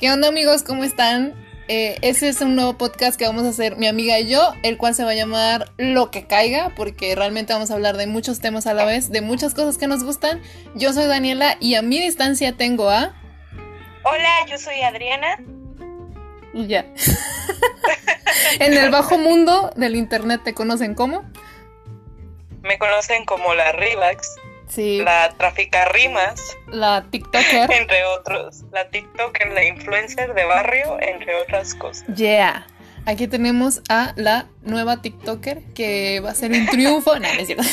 ¿Qué onda amigos? ¿Cómo están? Eh, ese es un nuevo podcast que vamos a hacer mi amiga y yo, el cual se va a llamar Lo que caiga, porque realmente vamos a hablar de muchos temas a la vez, de muchas cosas que nos gustan. Yo soy Daniela y a mi distancia tengo a... Hola, yo soy Adriana. Y ya. en el bajo mundo del internet te conocen como... Me conocen como la Rivax. Sí. La Trafica Rimas. La TikToker. Entre otros. La TikToker, la influencer de barrio, entre otras cosas. Yeah. Aquí tenemos a la nueva TikToker que va a ser un triunfo. no, no es cierto.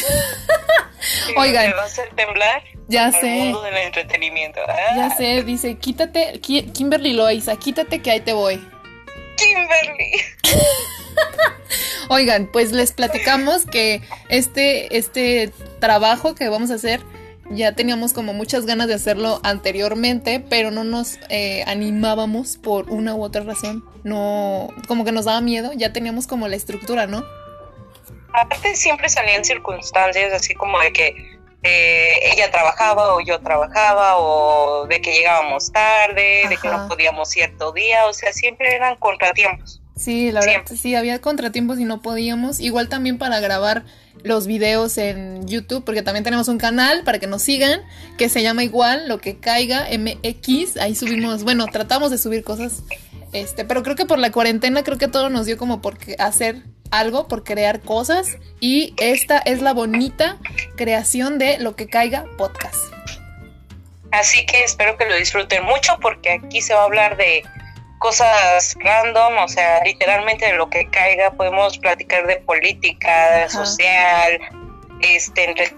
Oigan. va a hacer temblar. Ya sé. mundo del entretenimiento. Ya sé, dice, quítate, Kimberly Loaiza, quítate que ahí te voy. Kimberly. Oigan, pues les platicamos que este, este trabajo que vamos a hacer ya teníamos como muchas ganas de hacerlo anteriormente, pero no nos eh, animábamos por una u otra razón. No, como que nos daba miedo, ya teníamos como la estructura, ¿no? Aparte siempre salían circunstancias así como de que eh, ella trabajaba o yo trabajaba o de que llegábamos tarde, de que no podíamos cierto día, o sea, siempre eran contratiempos. Sí, la verdad, sí, había contratiempos y no podíamos. Igual también para grabar los videos en YouTube, porque también tenemos un canal para que nos sigan, que se llama igual, lo que caiga, MX. Ahí subimos, bueno, tratamos de subir cosas. Este, pero creo que por la cuarentena, creo que todo nos dio como por hacer algo, por crear cosas. Y esta es la bonita creación de lo que caiga podcast. Así que espero que lo disfruten mucho, porque aquí se va a hablar de cosas random, o sea, literalmente de lo que caiga, podemos platicar de política, social, este, entre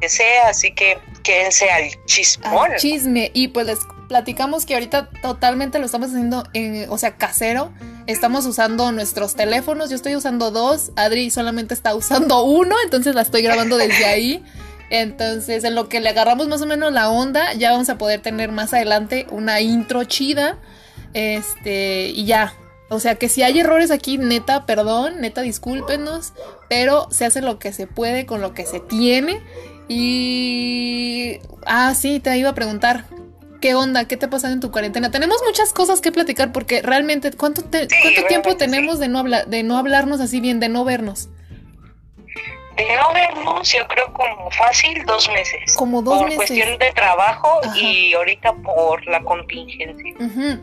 que sea, así que quédense al chismón. chisme, y pues les platicamos que ahorita totalmente lo estamos haciendo, en, o sea, casero. Estamos usando nuestros teléfonos, yo estoy usando dos, Adri solamente está usando uno, entonces la estoy grabando desde ahí. Entonces, en lo que le agarramos más o menos la onda, ya vamos a poder tener más adelante una intro chida este, y ya. O sea que si hay errores aquí, neta, perdón, neta, discúlpenos, pero se hace lo que se puede con lo que se tiene. Y... Ah, sí, te iba a preguntar, ¿qué onda? ¿Qué te ha pasado en tu cuarentena? Tenemos muchas cosas que platicar porque realmente, ¿cuánto, ¿cuánto tiempo tenemos de, no hablar, de no hablarnos así bien, de no vernos? De no vernos, yo creo como fácil dos meses. Como dos meses. Por cuestión de trabajo y ahorita por la contingencia.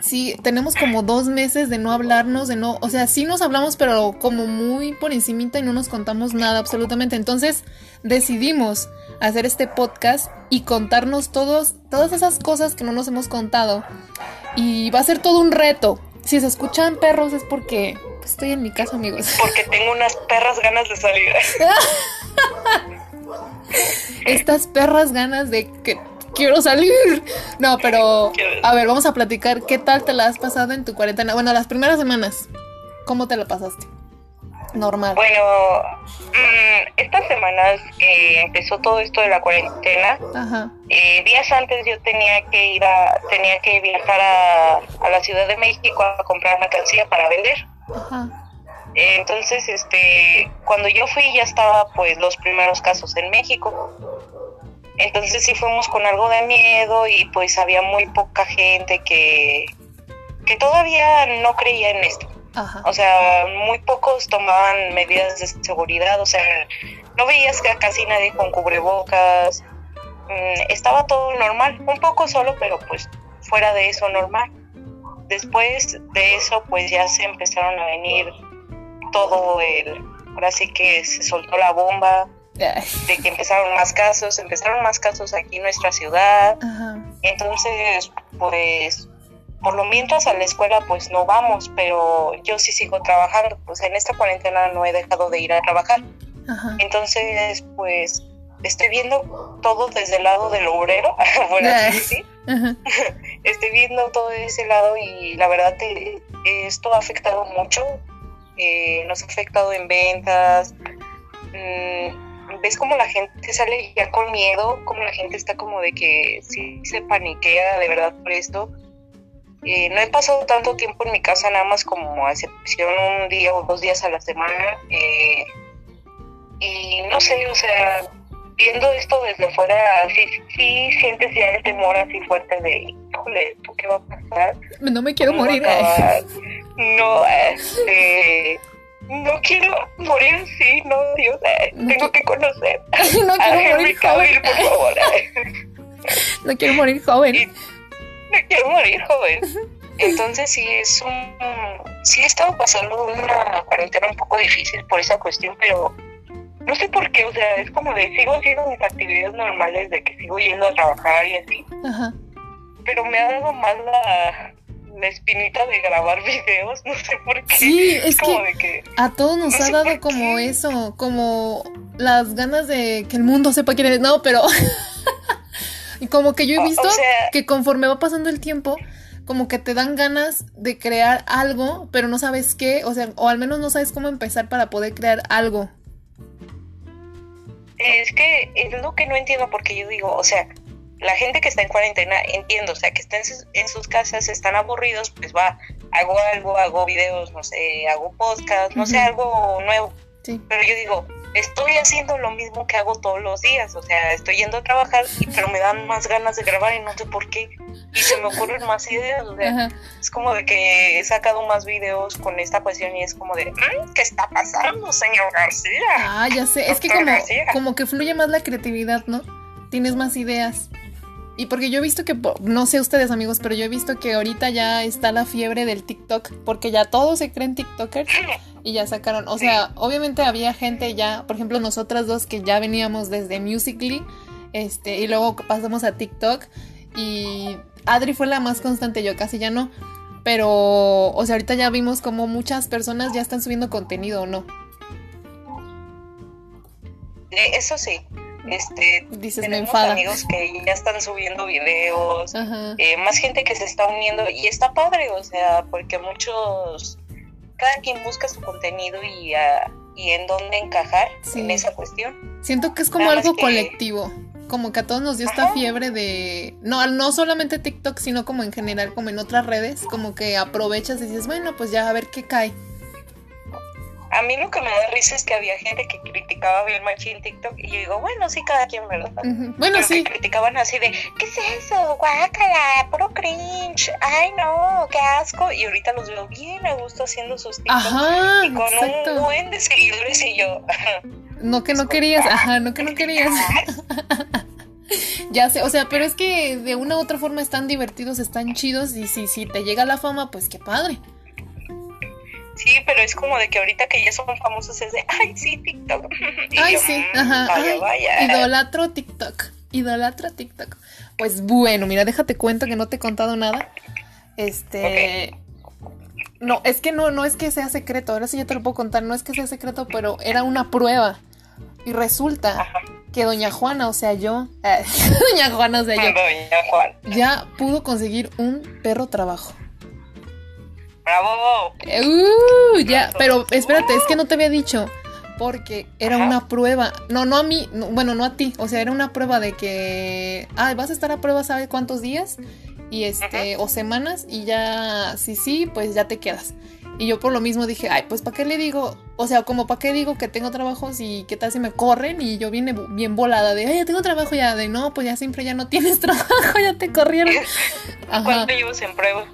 Sí, tenemos como dos meses de no hablarnos, de no, o sea, sí nos hablamos, pero como muy por encimita y no nos contamos nada absolutamente. Entonces decidimos hacer este podcast y contarnos todos, todas esas cosas que no nos hemos contado. Y va a ser todo un reto. Si se escuchan perros es porque estoy en mi casa, amigos. Porque tengo unas perras ganas de salir. Estas perras ganas de que quiero salir. No, pero a ver, vamos a platicar. ¿Qué tal te la has pasado en tu cuarentena? Bueno, las primeras semanas, ¿cómo te la pasaste? Normal. Bueno, mm, estas semanas que empezó todo esto de la cuarentena, eh, días antes yo tenía que ir a, tenía que viajar a, a la Ciudad de México a comprar mercancía para vender. Ajá. entonces, este, cuando yo fui ya estaba pues los primeros casos en México. Entonces sí fuimos con algo de miedo y pues había muy poca gente que, que todavía no creía en esto. O sea, muy pocos tomaban medidas de seguridad, o sea, no veías que casi nadie con cubrebocas, mm, estaba todo normal, un poco solo, pero pues fuera de eso normal. Después de eso, pues ya se empezaron a venir todo el, ahora sí que se soltó la bomba, de que empezaron más casos, empezaron más casos aquí en nuestra ciudad. Entonces, pues, por lo mientras a la escuela, pues no vamos, pero yo sí sigo trabajando. Pues en esta cuarentena no he dejado de ir a trabajar. Entonces, pues, estoy viendo todo desde el lado del obrero. bueno, sí, sí. estoy viendo todo ese lado y la verdad que esto ha afectado mucho. Eh, nos ha afectado en ventas. Mm, ves como la gente sale ya con miedo, como la gente está como de que sí se paniquea de verdad por esto. Eh, no he pasado tanto tiempo en mi casa, nada más como a excepción un día o dos días a la semana. Eh, y no sé, o sea, viendo esto desde fuera, sí, sí sientes ya el temor así fuerte de híjole, ¿qué va a pasar? No me quiero morir. No, este no quiero morir así, no, Dios, eh, tengo que conocer no quiero a morir joven. por favor. no quiero morir joven. Quiero morir joven. Entonces sí es un... Sí he estado pasando una cuarentena un poco difícil por esa cuestión, pero no sé por qué, o sea, es como de sigo haciendo mis actividades normales, de que sigo yendo a trabajar y así. Ajá. Pero me ha dado más la, la espinita de grabar videos, no sé por qué. Sí, es, que, a todos nos ha dado como eso, como las ganas de que el mundo sepa quién eres. No, pero y como que yo he visto que conforme va pasando el tiempo, como que te dan ganas de crear algo, pero no sabes qué, o sea, o al menos no sabes cómo empezar para poder crear algo. Es que es lo que no entiendo porque yo digo, o sea, la gente que está en cuarentena, entiendo, o sea, que están en sus casas, están aburridos, pues va, hago algo, hago videos, no sé, hago podcast, no sé, algo nuevo. Sí. Pero yo digo, estoy haciendo lo mismo que hago todos los días, o sea, estoy yendo a trabajar, pero me dan más ganas de grabar y no sé por qué. Y se me ocurren más ideas, o sea, es como de que he sacado más videos con esta cuestión y es como de, mm, ¿qué está pasando, señor García? Ah, ya sé, es que como, como que fluye más la creatividad, ¿no? Tienes más ideas. Y porque yo he visto que, no sé ustedes amigos, pero yo he visto que ahorita ya está la fiebre del TikTok, porque ya todos se creen TikTokers y ya sacaron, o sea, obviamente había gente ya, por ejemplo, nosotras dos que ya veníamos desde Musically, este, y luego pasamos a TikTok y Adri fue la más constante, yo casi ya no, pero, o sea, ahorita ya vimos como muchas personas ya están subiendo contenido, ¿o no? Eh, eso sí, este, tenemos amigos que ya están subiendo videos, eh, más gente que se está uniendo y está padre, o sea, porque muchos, cada quien busca su contenido y, uh, y en dónde encajar en esa cuestión. Siento que es como algo colectivo, como que a todos nos dio esta fiebre de, no, no solamente TikTok, sino como en general, como en otras redes, como que aprovechas y dices, bueno, pues ya a ver qué cae. A mí lo que me da risa es que había gente que criticaba bien en TikTok y yo digo, bueno, sí, cada quien, ¿verdad? Bueno, sí. Que criticaban así de, ¿qué es eso? Guácala, puro cringe. Ay, no, qué asco. Y ahorita los veo bien a gusto haciendo sus TikToks. Ajá, y con un buen de seguidores y yo. no que no querías, ajá, no que no querías. ya sé, o sea, pero es que de una u otra forma están divertidos, están chidos y si, si te llega la fama, pues qué padre. Sí, pero es como de que ahorita que ya son famosos es de, ay, sí, TikTok. ay, sí, mm, ajá. Vaya, vaya. Idolatro TikTok. Idolatro TikTok. Pues bueno, mira, déjate cuento que no te he contado nada. Este. No, es que no, no es que sea secreto, ahora sí ya te lo puedo contar, no es que sea secreto, pero era una prueba. Y resulta que doña Juana, o sea, yo, doña Juana, o sea, yo, ya pudo conseguir un perro trabajo. ¡Bravo! Uh, ya, pero espérate, es que no te había dicho. Porque era una prueba. No, no a mí. bueno, no a ti. O sea, era una prueba de que. Ah, vas a estar a prueba, ¿sabes cuántos días? Y este. O semanas. Y ya. Sí, sí, pues ya te quedas. Y yo por lo mismo dije, ay, pues ¿para qué le digo? O sea, como ¿para qué digo que tengo trabajos y qué tal si me corren? Y yo viene bien volada de, ay, ya tengo trabajo ya. De no, pues ya siempre ya no tienes trabajo, ya te corrieron. ¿Cuánto llevas en prueba?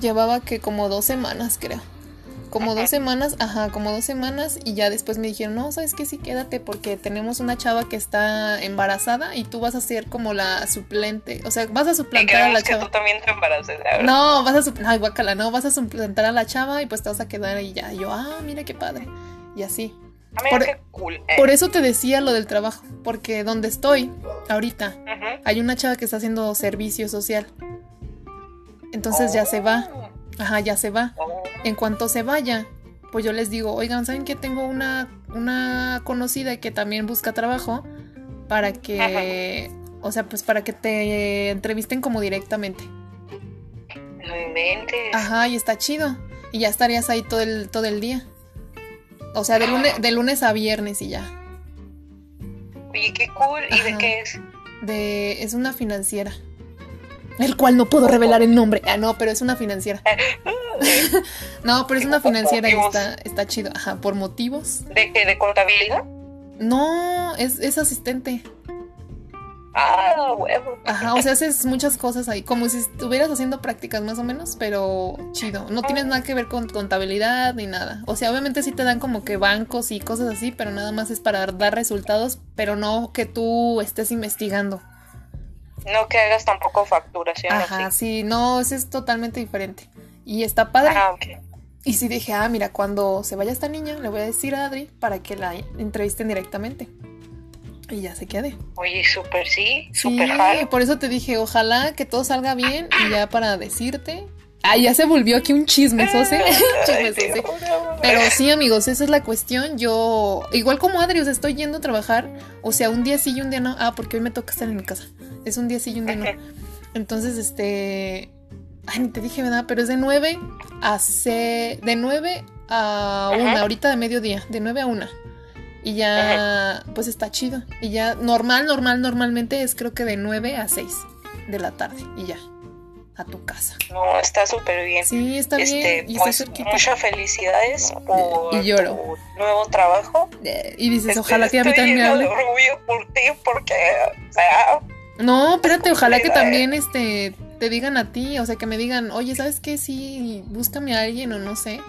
Llevaba que como dos semanas, creo. Como dos semanas, ajá, como dos semanas y ya después me dijeron, no, sabes que sí, quédate porque tenemos una chava que está embarazada y tú vas a ser como la suplente, o sea, vas a suplantar a la que chava. tú también te embaraces, no, vas a suplantar, ay, guacala, no, vas a suplantar a la chava y pues te vas a quedar y ya. yo, ah, mira qué padre. Y así. Mira qué cool. Eh. Por eso te decía lo del trabajo, porque donde estoy ahorita hay una chava que está haciendo servicio social. Entonces ya se va. Oh. Ajá, ya se va. Oh. En cuanto se vaya, pues yo les digo, oigan, ¿saben que tengo una, una conocida que también busca trabajo? Para que, o sea, pues para que te entrevisten como directamente. No inventes. Ajá, y está chido. Y ya estarías ahí todo el, todo el día. O sea, de lunes, de lunes a viernes y ya. Oye, qué cool. ¿Y de qué es? De, es una financiera el cual no puedo revelar el nombre. Ah, no, pero es una financiera. no, pero es una financiera y está, está chido. Ajá, por motivos. ¿De qué? ¿De contabilidad? No, es, es asistente. Ah, ah, huevo. Ajá, o sea, haces muchas cosas ahí, como si estuvieras haciendo prácticas más o menos, pero chido. No tienes nada que ver con contabilidad ni nada. O sea, obviamente sí te dan como que bancos y cosas así, pero nada más es para dar resultados, pero no que tú estés investigando. No que hagas tampoco facturación. Ajá, sí, no, eso es totalmente diferente. Y está padre. Ah, Y sí dije, ah, mira, cuando se vaya esta niña, le voy a decir a Adri para que la entrevisten directamente. Y ya se quede. Oye, súper sí, súper sí, Por eso te dije, ojalá que todo salga bien y ya para decirte. Ah, ya se volvió aquí un chisme, ¿sí? Pero sí, amigos, esa es la cuestión. Yo, igual como Adri, o sea, estoy yendo a trabajar. O sea, un día sí y un día no. Ah, porque hoy me toca estar en mi casa. Es un día sí y un día no. Entonces, este. Ay, ni te dije, ¿verdad? Pero es de 9 a C. De 9 a 1, ahorita de mediodía. De 9 a 1. Y ya, pues está chido. Y ya, normal, normal, normalmente es creo que de 9 a 6 de la tarde. Y ya, a tu casa. No, está súper bien. Sí, está este, bien. Y pues, muchas felicidades por y lloro. tu nuevo trabajo. Y dices, este, ojalá que a mí también me hable. orgullo por ti, porque, No, espérate, ojalá que también este te digan a ti, o sea, que me digan, oye, ¿sabes qué? Sí, búscame a alguien o no sé.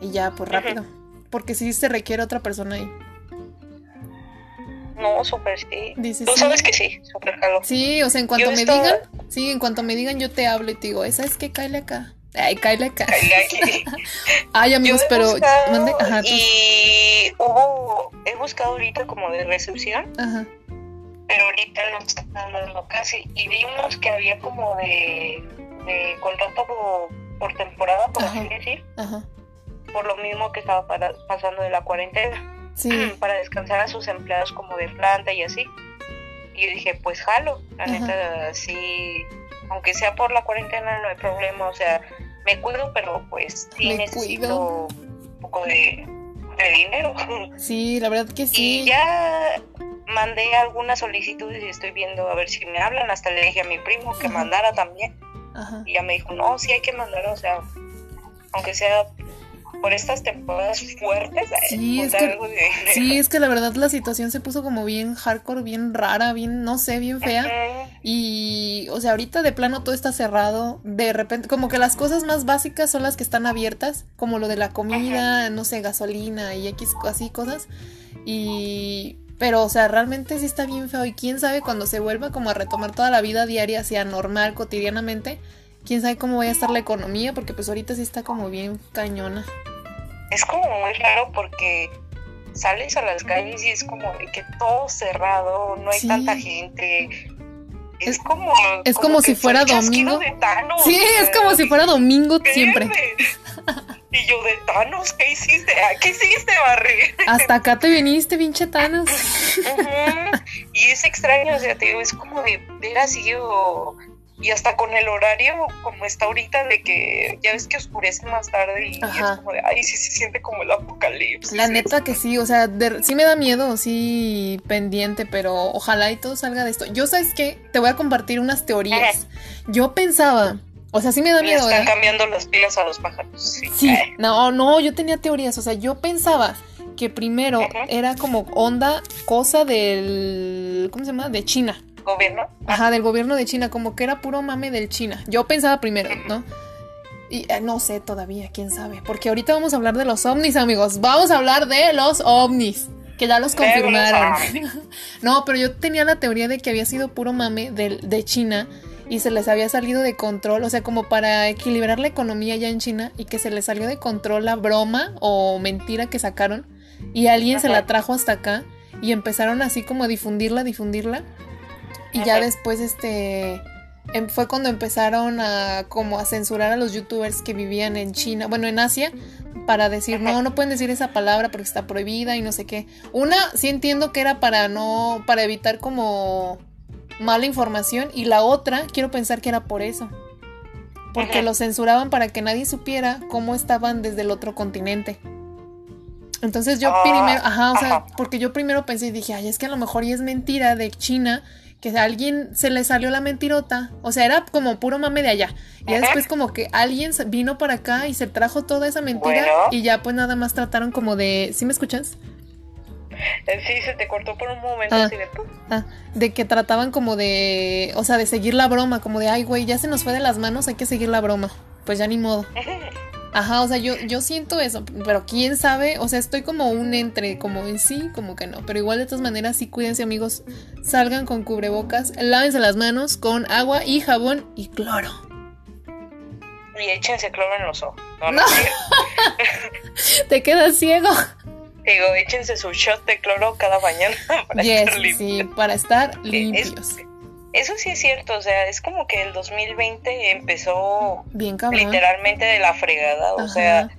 Y ya, pues rápido. Porque sí se requiere otra persona ahí. No, súper sí. Tú sabes que sí, súper Sí, o sea, en cuanto me digan, sí, en cuanto me digan yo te hablo y te digo, ¿sabes qué? Cáele acá. Ay, cáele acá. Aquí. Ay, amigos, pero... Ajá, y hubo, he buscado ahorita como de recepción. Ajá. Pero ahorita no está dando casi. Y vimos que había como de, de contrato por, temporada, por así decir. Ajá. Por lo mismo que estaba pasando de la cuarentena para descansar a sus empleados como de planta y así. Y yo dije, pues jalo, la neta, sí, aunque sea por la cuarentena no hay problema, o sea, me cuido, pero pues sí necesito un poco de, dinero. Sí, la verdad que sí. Y ya mandé algunas solicitudes y estoy viendo a ver si me hablan, hasta le dije a mi primo que mandara también. Y ya me dijo, no, sí hay que mandar, o sea, aunque sea por estas temporadas fuertes. Eh, sí, es que, sí, es que la verdad la situación se puso como bien hardcore, bien rara, bien, no sé, bien fea. Y, o sea, ahorita de plano todo está cerrado. De repente, como que las cosas más básicas son las que están abiertas, como lo de la comida, no sé, gasolina y X, así cosas. Y... Pero, o sea, realmente sí está bien feo. Y quién sabe cuando se vuelva como a retomar toda la vida diaria, sea normal, cotidianamente, quién sabe cómo vaya a estar la economía, porque pues ahorita sí está como bien cañona es como muy raro porque sales a las calles y es como de que todo cerrado, no hay tanta gente. Es como. Es como, si fuera domingo. sí, es como si fuera domingo siempre. Y yo de Thanos, ¿qué hiciste? ¿Qué hiciste, Barry? Hasta acá te viniste, pinche Thanos. Y es extraño, o sea, te digo, es como de así yo y hasta con el horario como está ahorita de que ya ves que oscurece más tarde y, es como de, ay, sí se siente como el apocalipsis. La neta que sí, o sea, sí me da miedo, sí pendiente, pero ojalá y todo salga de esto. Yo sabes qué, te voy a compartir unas teorías. Yo pensaba, o sea, sí me da miedo. están cambiando las pilas a los pájaros. Sí, no, no, yo tenía teorías, o sea, yo pensaba que primero era como onda, cosa del, ¿cómo se llama? De China gobierno. Ajá, del gobierno de China, como que era puro mame del China. Yo pensaba primero, ¿no? Y eh, no sé todavía, quién sabe. Porque ahorita vamos a hablar de los ovnis, amigos. Vamos a hablar de los ovnis. Que ya los confirmaron. no, pero yo tenía la teoría de que había sido puro mame de, de China y se les había salido de control, o sea, como para equilibrar la economía ya en China y que se les salió de control la broma o mentira que sacaron y alguien se la trajo hasta acá y empezaron así como a difundirla, difundirla y ya después, este, em, fue cuando empezaron a como a censurar a los youtubers que vivían en China, bueno, en Asia, para decir, no, no pueden decir esa palabra porque está prohibida y no sé qué. Una, sí entiendo que era para no, para evitar como mala información y la otra, quiero pensar que era por eso. Porque lo censuraban para que nadie supiera cómo estaban desde el otro continente. Entonces yo ah, primero, ajá, o sea, porque yo primero pensé y dije, ay, es que a lo mejor ya es mentira de China que a alguien se le salió la mentirota, o sea, era como puro mame de allá. Y después como que alguien vino para acá y se trajo toda esa mentira y ya pues nada más trataron como de, ¿sí me escuchas? Sí, se te cortó por un momento ah, así de... Ah, de que trataban como de... O sea, de seguir la broma, como de, ay, güey, ya se nos fue de las manos, hay que seguir la broma. Pues ya ni modo. Ajá, o sea, yo, yo siento eso, pero quién sabe, o sea, estoy como un entre, como en sí, como que no, pero igual de todas maneras sí cuídense amigos, salgan con cubrebocas, lávense las manos con agua y jabón y cloro. Y échense cloro en los ojos. No, no. Te quedas ciego. Digo, échense su shot de cloro cada mañana para estar limpios. Sí, para estar limpios. Eso sí es cierto, o sea, es como que el 2020 empezó Bien literalmente de la fregada, o sea,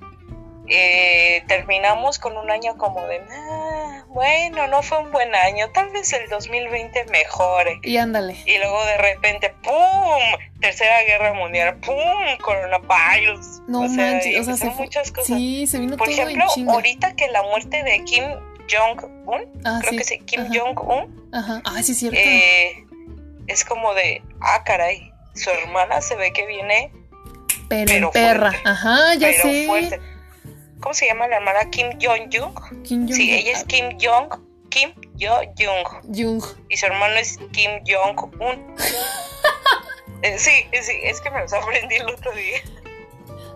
eh, terminamos con un año como de, ah, bueno, no fue un buen año, tal vez el 2020 mejore. Y ándale. Y luego de repente, ¡pum! Tercera Guerra Mundial, ¡pum! Coronavirus. No o sea, manches, o sea, muchas cosas. Sí, se vino Por ejemplo, ahorita que la muerte de Kim Jong-un, ah, creo que sí, Kim Jong-un. Ajá, ah, sí, es cierto. Eh, es como de, ah, caray, su hermana se ve que viene. Pero, perra, ajá, ya sé. Fuerte ¿Cómo se llama la hermana? Kim Jong-jung. Kim Jong sí, ella es Kim Jong. Kim Jong-jung. Jung. Y su hermano es Kim Jong-un. Eh, sí, sí, es que me lo sorprendí el otro día.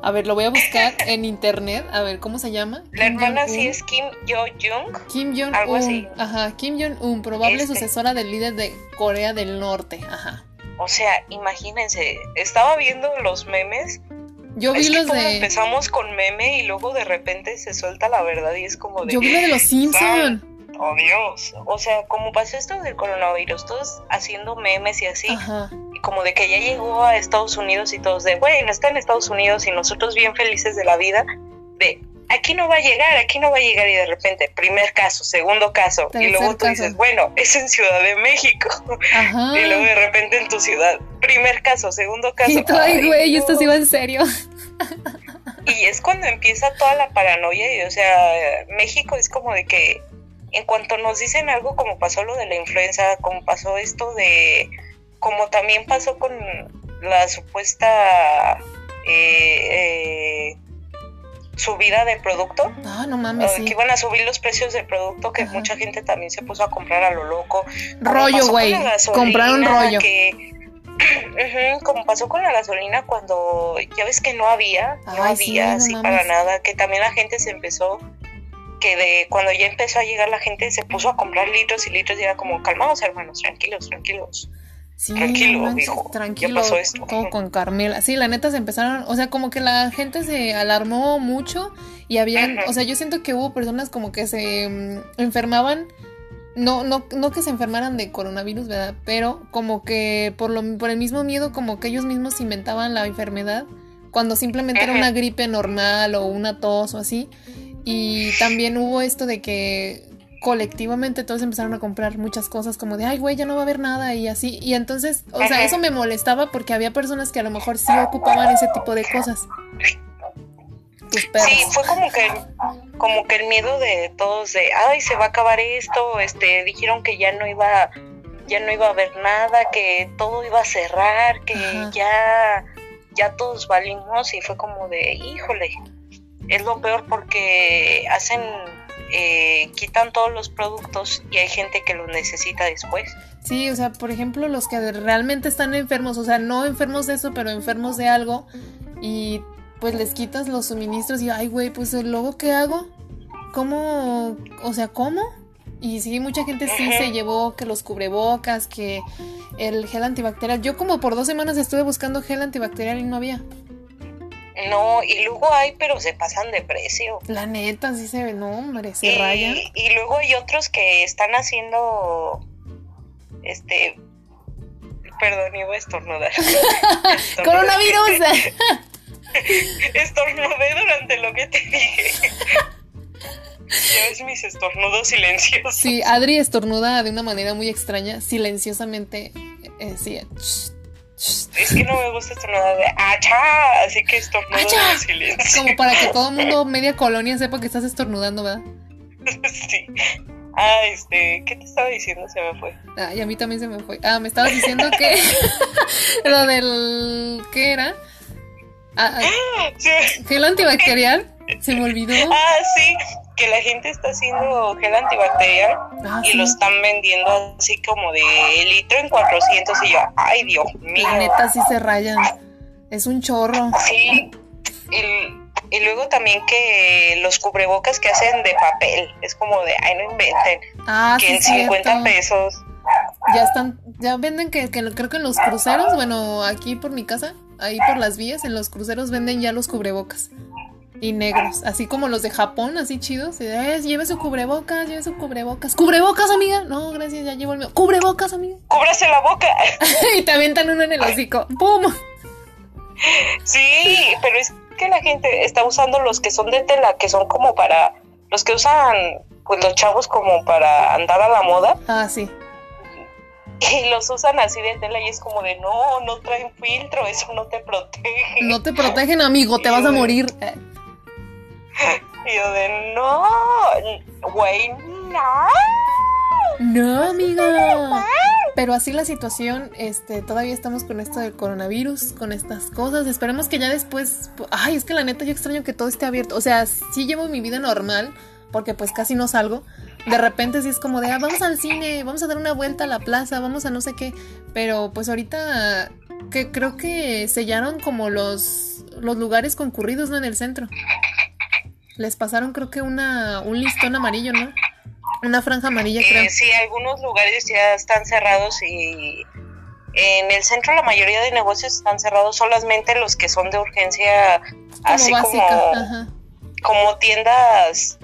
A ver, lo voy a buscar en internet. A ver, ¿cómo se llama? La hermana sí es Kim Yo-jung. Kim Jong-un. Algo así. Ajá, Kim Jong-un, probable este. sucesora del líder de Corea del Norte. Ajá. O sea, imagínense, estaba viendo los memes yo vi los de. Empezamos con meme y luego de repente se suelta la verdad y es como de. Yo vi lo de los Simpsons. Oh Dios. O sea, como pasó esto del coronavirus, todos haciendo memes y así. Y como de que ya llegó a Estados Unidos y todos de, bueno, está en Estados Unidos y nosotros bien felices de la vida. De, aquí no va a llegar, aquí no va a llegar y de repente, primer caso, segundo caso, y luego tú dices, bueno, es en Ciudad de México, y luego de repente en tu ciudad, primer caso, segundo caso. Y todo, güey, esto sí va en serio. Y es cuando empieza toda la paranoia, y o sea, México es como de que en cuanto nos dicen algo como pasó lo de la influenza, como pasó esto de, como también pasó con la supuesta... Eh, eh, subida de producto. Ah, no mames. Que iban a subir los precios del producto, que mucha gente también se puso a comprar a lo loco. Rollo, güey. Compraron rollo. Que, como pasó con la gasolina cuando ya ves que no había, no había así para nada, que también la gente se empezó, que de cuando ya empezó a llegar la gente se puso a comprar litros y litros y era como, calmados hermanos, tranquilos, tranquilos. Sí, tranquilo, tranquilo, pasó esto. Todo con Carmela. Sí, la neta se empezaron, o sea, como que la gente se alarmó mucho y habían, o sea, yo siento que hubo personas como que se mm, enfermaban, no, no, no que se enfermaran de coronavirus, ¿verdad? Pero como que por lo, por el mismo miedo, como que ellos mismos inventaban la enfermedad cuando simplemente era una gripe normal o una tos o así. Y también hubo esto de que colectivamente todos empezaron a comprar muchas cosas como de, ay, güey, ya no va a haber nada y así. Y entonces, o sea, eso me molestaba porque había personas que a lo mejor sí ocupaban ese tipo de cosas. Sí, fue como que, como que el miedo de todos de, ay, se va a acabar esto, este, dijeron que ya no iba, ya no iba a haber nada, que todo iba a cerrar, que ya, ya todos valimos y fue como de, híjole, es lo peor porque hacen eh, quitan todos los productos y hay gente que los necesita después. Sí, o sea, por ejemplo, los que realmente están enfermos, o sea, no enfermos de eso, pero enfermos de algo, y pues les quitas los suministros y, ay, güey, pues luego, ¿qué hago? ¿Cómo? O sea, ¿cómo? Y sí, mucha gente sí se llevó que los cubrebocas, que el gel antibacterial. Yo como por dos semanas estuve buscando gel antibacterial y no había. No, y luego hay, pero se pasan de precio. La neta, sí se ve, no, hombre, se y, Y luego hay otros que están haciendo, este, perdón, iba a estornudar. Coronavirus. Estornudé durante lo que te dije. Ya ves mis estornudos silenciosos. Sí, Adri estornuda de una manera muy extraña, silenciosamente. Eh, sí, es que no me gusta estornudar de ¡achá! Así que estornudo en silencio. Como para que todo el mundo, media colonia, sepa que estás estornudando, ¿verdad? sí. Ah, este, ¿qué te estaba diciendo? Se me fue. Ah, y a mí también se me fue. Ah, me estabas diciendo que lo del ¿qué era? Ah, ah sí. gel antibacterial. Se me olvidó. Ah, sí. Que la gente está haciendo gel antibacterial ah, y lo están vendiendo así como de litro en 400 y yo, ay Dios mío. La neta sí se rayan, es un chorro. Sí, y, luego también que los cubrebocas que hacen de papel, es como de, ay no inventen, ah, que en 50 pesos. Ya están, ya venden que, que creo que en los cruceros, bueno, aquí por mi casa, ahí por las vías, en los cruceros venden ya los cubrebocas y negros, así como los de Japón, así chidos. Lleve su cubrebocas, lleve su cubrebocas. ¿Cubrebocas, amiga? No, gracias, ya llevo el mío. ¿Cubrebocas, amiga? Cúbrase la boca. y te avientan uno en el hocico. ¡Pum! Sí, pero es que la gente está usando los que son de tela, que son como para. Los que usan, pues los chavos como para andar a la moda. Ah, sí. Y los usan así de tela y es como de no, no traen filtro, eso no te protege. No te protegen, amigo, te vas a morir. Y yo de no, güey, no. No, amiga. Pero así la situación, este, todavía estamos con esto del coronavirus, con estas cosas. Esperemos que ya después. Ay, es que la neta yo extraño que todo esté abierto. O sea, sí llevo mi vida normal, porque pues casi no salgo. De repente sí es como de, ah, vamos al cine, vamos a dar una vuelta a la plaza, vamos a no sé qué. Pero pues ahorita que creo que sellaron como los, los lugares concurridos, ¿no? En el centro les pasaron creo que una, un listón amarillo, ¿no? Una franja amarilla, creo. Eh, sí, algunos lugares ya están cerrados y en el centro la mayoría de negocios están cerrados, solamente los que son de urgencia, así como, como tiendas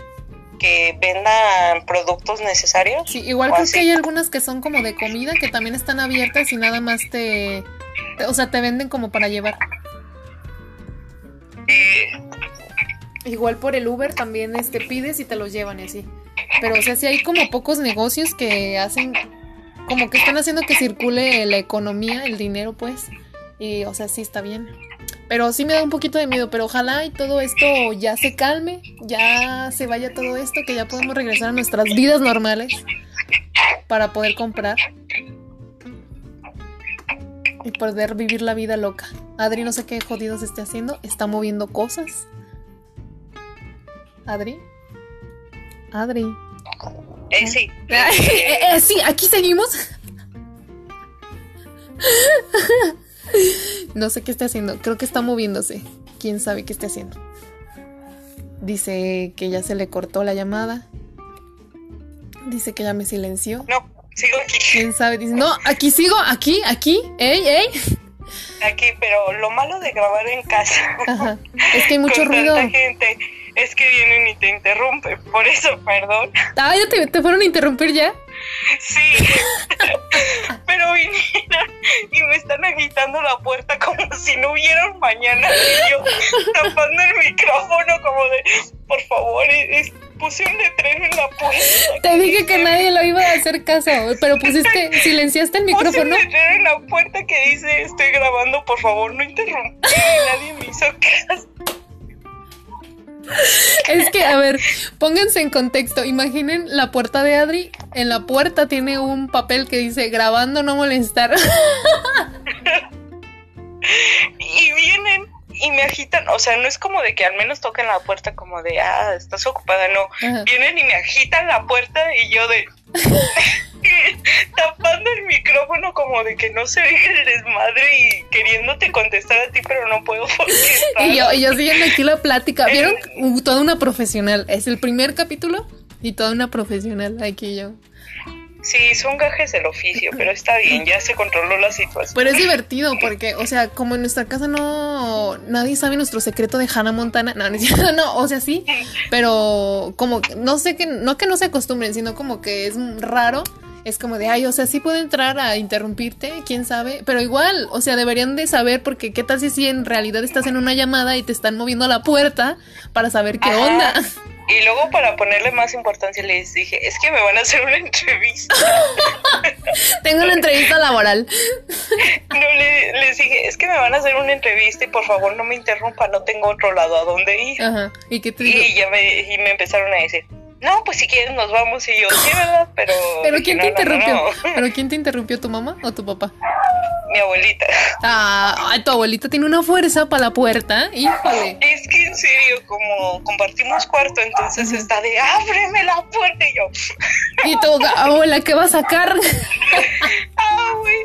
que vendan productos necesarios. Sí, igual creo que hay algunas que son como de comida que también están abiertas y nada más te, o sea, te venden como para llevar. Eh, Igual por el Uber también este, pides y te los llevan y así. Pero o sea, sí hay como pocos negocios que hacen, como que están haciendo que circule la economía, el dinero pues. Y o sea, sí está bien. Pero sí me da un poquito de miedo, pero ojalá y todo esto ya se calme, ya se vaya todo esto, que ya podemos regresar a nuestras vidas normales para poder comprar y poder vivir la vida loca. Adri no sé qué jodidos esté haciendo, está moviendo cosas. Adri. Adri. Eh, sí. Eh, eh, sí, aquí seguimos. no sé qué está haciendo. Creo que está moviéndose. Quién sabe qué está haciendo. Dice que ya se le cortó la llamada. Dice que ya me silenció. No, sigo aquí. ¿Quién sabe? Dice, no, aquí sigo, aquí, aquí. ¡Ey, ey! Aquí, pero lo malo de grabar en casa. Ajá. Es que hay mucho ruido. gente es que vienen y te interrumpen, por eso, perdón. Ah, ¿ya te, fueron a interrumpir ya? Sí, pero vinieron y me están agitando la puerta como si no hubiera mañana y yo tapando el micrófono como de, por favor, es, puse un letrero en la puerta. Te dije que nadie lo iba a hacer caso, pero pusiste, silenciaste el micrófono. Puse un letrero en la puerta que dice, estoy grabando, por favor, no interrumpa. Nadie me hizo caso. Es que, a ver, pónganse en contexto. Imaginen la puerta de Adri. En la puerta tiene un papel que dice grabando no molestar. Y vienen y me agitan. O sea, no es como de que al menos toquen la puerta como de, ah, estás ocupada. No. Vienen y me agitan la puerta y yo de. tapando el micrófono como de que no se ve el desmadre y queriéndote contestar a ti, pero no puedo y yo, y yo siguiendo aquí la plática. ¿Vieron? Uh, toda una profesional. Es el primer capítulo y toda una profesional aquí yo. Sí, son gajes del oficio, pero está bien, ya se controló la situación. Pero es divertido porque, o sea, como en nuestra casa no nadie sabe nuestro secreto de Hannah Montana, no, no, no, o sea, sí, pero como no sé que no que no se acostumbren, sino como que es raro es como de, ay, o sea, sí puedo entrar a interrumpirte, quién sabe, pero igual, o sea, deberían de saber porque qué tal si, si en realidad estás en una llamada y te están moviendo la puerta para saber qué onda. Y luego para ponerle más importancia les dije, es que me van a hacer una entrevista. Tengo una entrevista laboral. no, les dije, es que me van a hacer una entrevista y por favor no me interrumpa, no tengo otro lado a dónde ir. Ajá. ¿Y qué te Y ya me, y me empezaron a decir, no, pues si quieres nos vamos y yo, sí, ¿verdad? Pero... ¿Pero quién te interrumpió? ¿Pero quién te interrumpió, tu mamá o tu papá? Mi abuelita. Ah, tu abuelita tiene una fuerza para la puerta, híjole. Es que en serio, como compartimos cuarto, entonces está de ábreme la puerta y yo. Y tu abuela, ¿qué va a sacar? ah, güey,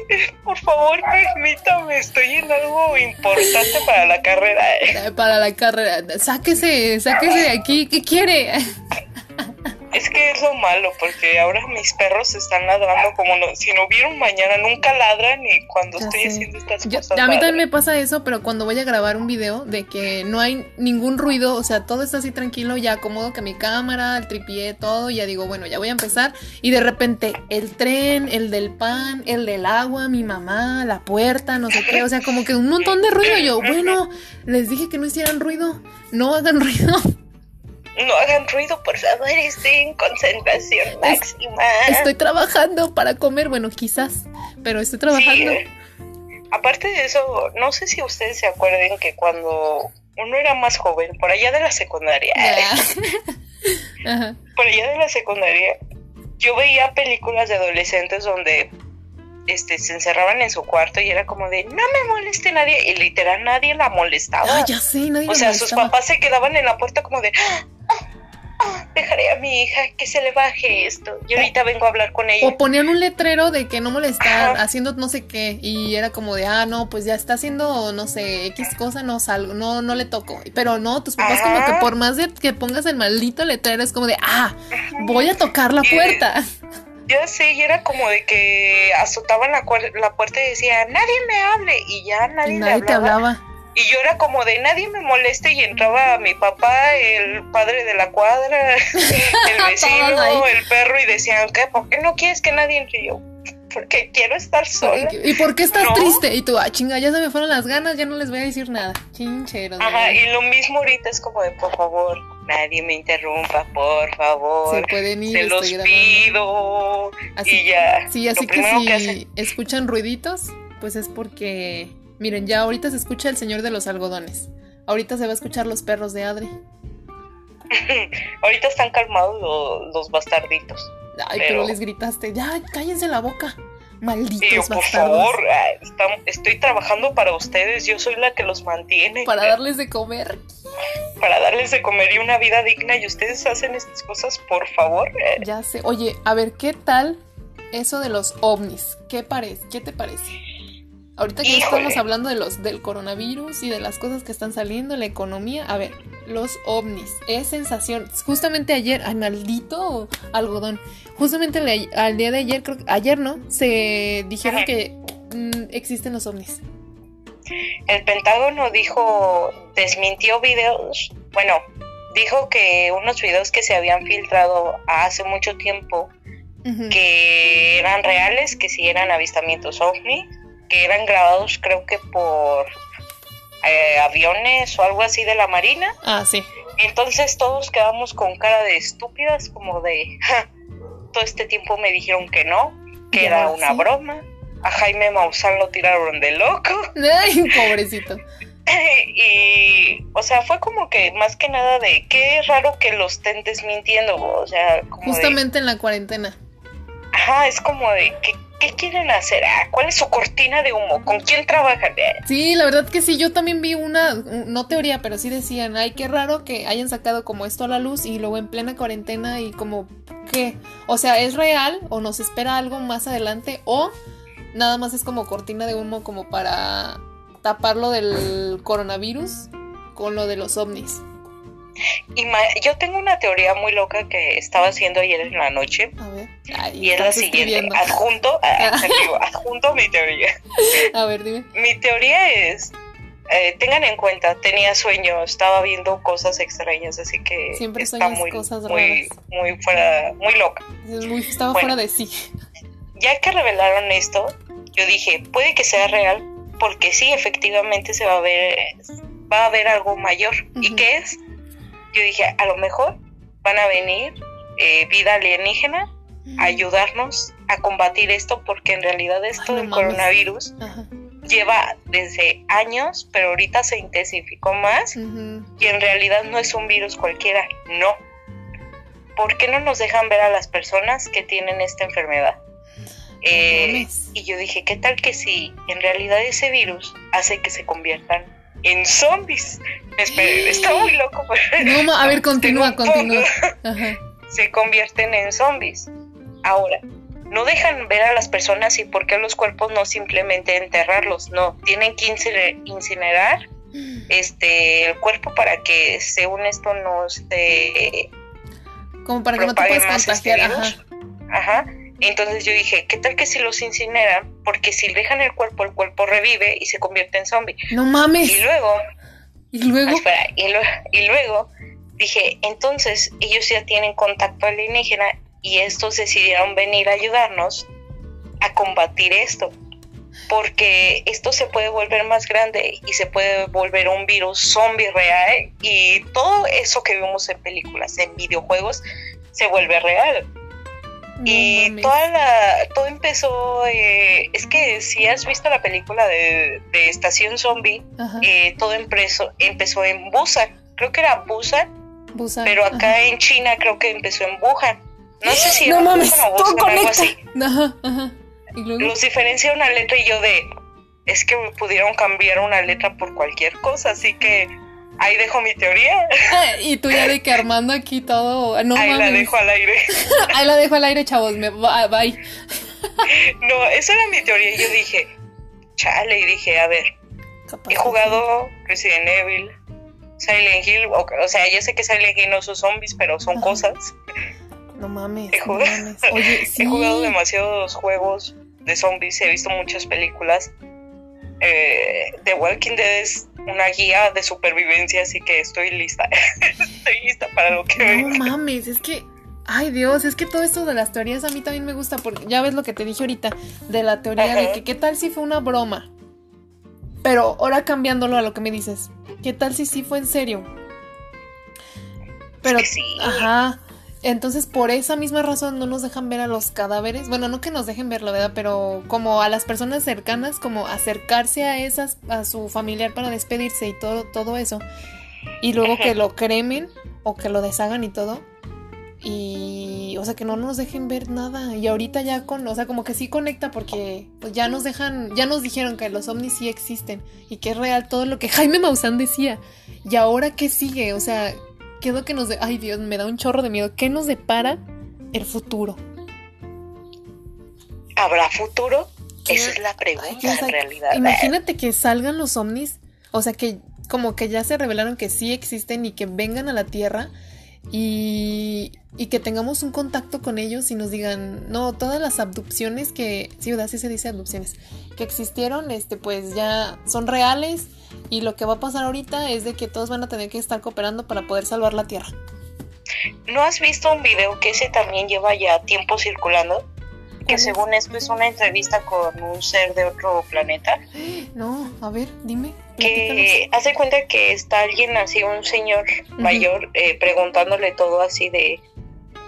por favor, permítame, estoy en algo importante para la carrera. Eh. Para la carrera, sáquese, sáquese de aquí, ¿qué quiere? Es que es lo malo, porque ahora mis perros están ladrando como si no hubiera un mañana, nunca ladran y cuando estoy haciendo estas cosas. a mí también me pasa eso, pero cuando voy a grabar un video de que no hay ningún ruido, o sea, todo está así tranquilo, ya acomodo que mi cámara, el tripié, todo, ya digo, bueno, ya voy a empezar. Y de repente, el tren, el del pan, el del agua, mi mamá, la puerta, no sé qué, o sea, como que un montón de ruido. Yo, bueno, les dije que no hicieran ruido, no hagan ruido no hagan ruido, por favor, estoy en concentración máxima. Estoy trabajando para comer, bueno, quizás, pero estoy trabajando. Aparte de eso, no sé si ustedes se acuerden que cuando uno era más joven, por allá de la secundaria, por allá de la secundaria, yo veía películas de adolescentes donde este, se encerraban en su cuarto y era como de no me moleste nadie y literal nadie la molestaba. Ah, ya sé, nadie O sea, sus papás se quedaban en la puerta como de dejaré a mi hija que se le baje esto. Y ahorita vengo a hablar con ella. O ponían un letrero de que no molestar, haciendo no sé qué. Y era como de, ah, no, pues ya está haciendo, no sé, X cosa, no salgo, no, no le toco. Pero no, tus papás como que por más de que pongas el maldito letrero, es como de, ah, voy a tocar la puerta. Yo sé, y era como de que azotaban la, la puerta y decía, nadie me hable. Y ya nadie, nadie te hablaba. Y yo era como de nadie me moleste y entraba mi papá, el padre de la cuadra, el vecino, el perro y decían, ¿qué? ¿Por qué no quieres que nadie entre? yo, porque quiero estar sola. ¿Y por qué estás triste? Y tú, ah, chinga, ya se me fueron las ganas, ya no les voy a decir nada. Chinchero. Ajá, y lo mismo ahorita es como de, por favor, nadie me interrumpa, por favor. Se pueden ir, Se los pido. Así, y ya. Sí, así que si escuchan ruiditos, pues es porque Miren, ya ahorita se escucha el señor de los algodones. Ahorita se va a escuchar los perros de Adri. ahorita están calmados los, bastarditos. Ay, pero... les gritaste, ya, cállense la boca. Malditos yo, por favor, estoy trabajando para ustedes, yo soy la que los mantiene. Para darles de comer. Para darles de comer y una vida digna y ustedes hacen estas cosas, por favor. Ya sé. Oye, a ver, ¿qué tal eso de los ovnis? ¿Qué, parece? ¿Qué te parece? Ahorita que estamos hablando de los del coronavirus y de las cosas que están saliendo, la economía, a ver, los ovnis, es sensación. Justamente ayer, ay, maldito algodón. Justamente al día de ayer, creo que ayer no, se dijeron que mm, existen los ovnis. El Pentágono dijo, desmintió videos, bueno, dijo que unos videos que se habían filtrado hace mucho tiempo, que eran reales, que sí eran avistamientos ovnis que eran grabados creo que por eh, aviones o algo así de la Marina. Ah, sí. Entonces todos quedamos con cara de estúpidas, como de, todo este tiempo me dijeron que no, que era una broma. A Jaime Maussan lo tiraron de loco. Ay, pobrecito. y, o sea, fue como que más que nada de, qué raro que lo estén desmintiendo, o sea, como Justamente en la cuarentena. Ajá, es como de, que ¿Qué quieren hacer? Ah, ¿Cuál es su cortina de humo? ¿Con quién trabajan? Sí, la verdad que sí, yo también vi una, no teoría, pero sí decían, ay, qué raro que hayan sacado como esto a la luz y luego en plena cuarentena y como, ¿qué? O sea, ¿es real o nos espera algo más adelante o nada más es como cortina de humo como para tapar lo del coronavirus con lo de los ovnis? Yo tengo una teoría muy loca que estaba haciendo ayer en la noche. A ver. y es la siguiente. Adjunto, ah, adjunto mi teoría. A ver, dime. Mi teoría es, eh, tengan en cuenta, tenía sueño, estaba viendo cosas extrañas, así que Siempre está muy, cosas muy, muy fuera, muy loca. Muy, estaba fuera de sí. Ya que revelaron esto, yo dije, puede que sea real, porque sí, efectivamente se va a ver, va a haber algo mayor. ¿Y qué es? Yo dije, a lo mejor van a venir eh, vida alienígena a ayudarnos a combatir esto, porque en realidad esto del coronavirus lleva desde años, pero ahorita se intensificó más y en realidad no es un virus cualquiera, no. ¿Por qué no nos dejan ver a las personas que tienen esta enfermedad? Eh, y yo dije, ¿qué tal que si en realidad ese virus hace que se conviertan en zombies? Está muy loco. no, a ver, continúa, continúa. Se convierten en zombies. Ahora, no dejan ver a las personas y por qué los cuerpos no simplemente enterrarlos, no, tienen que incinerar este el cuerpo para que según esto no esté como para que no te puedas este contagiar, ajá. ajá. Entonces yo dije, ¿qué tal que si los incineran? Porque si dejan el cuerpo, el cuerpo revive y se convierte en zombie. No mames. Y luego, y luego, espera, y luego dije, entonces ellos ya tienen contacto alienígena y estos decidieron venir a ayudarnos a combatir esto. Porque esto se puede volver más grande y se puede volver un virus zombie real y todo eso que vemos en películas, en videojuegos, se vuelve real. Y toda la, todo empezó, eh, es que si has visto la película de, Estación Zombie, eh, todo empezó, empezó en Busan, creo que era Busan, pero acá en China creo que empezó en Wuhan. No sé si no mames, todo algo así. Ajá, ajá. ¿Y luego? Los diferencia una letra y yo de es que pudieron cambiar una letra por cualquier cosa, así que ahí dejo mi teoría. Y tú ya de que armando aquí todo. No, ahí la dejo al aire. ahí la dejo al aire, chavos. Me, bye. no, esa era mi teoría. Yo dije, chale, y dije, a ver, he jugado Resident Evil, Silent Hill, o, o, sea, yo sé que Silent Hill no son zombies, pero son cosas. No mames. He jugado, he jugado demasiados juegos de zombies, he visto muchas películas. Eh, The Walking Dead es una guía de supervivencia, así que estoy lista. estoy lista para lo que No mames, es que Ay Dios, es que todo esto de las teorías a mí también me gusta porque ya ves lo que te dije ahorita de la teoría de que qué tal si fue una broma. Pero ahora cambiándolo a lo que me dices, ¿qué tal si sí fue en serio? Pero sí. ajá, entonces, por esa misma razón no nos dejan ver a los cadáveres. Bueno, no que nos dejen ver, la verdad, pero como a las personas cercanas, como acercarse a esas, a su familiar para despedirse y todo, todo eso. Y luego que lo cremen o que lo deshagan y todo. Y, o sea, que no nos dejen ver nada. Y ahorita ya con, o sea, como que sí conecta porque pues, ya nos dejan, ya nos dijeron que los ovnis sí existen y que es real todo lo que Jaime Maussan decía. Y ahora, ¿qué sigue? O sea, ¿Qué es lo que nos... De Ay Dios, me da un chorro de miedo. ¿Qué nos depara el futuro? ¿Habrá futuro? Esa es la pregunta en realidad. Imagínate que salgan los ovnis, o sea que como que ya se revelaron que sí existen y que vengan a la Tierra y, y que tengamos un contacto con ellos y nos digan, no, todas las abducciones que, sí, ¿verdad? Sí se dice abducciones, que existieron, este, pues ya son reales y lo que va a pasar ahorita es de que todos van a tener que estar cooperando para poder salvar la Tierra. ¿No has visto un video que ese también lleva ya tiempo circulando? Que según esto es una entrevista con un ser de otro planeta. No, a ver, dime. Que hace cuenta que está alguien así, un señor mayor, eh, preguntándole todo así de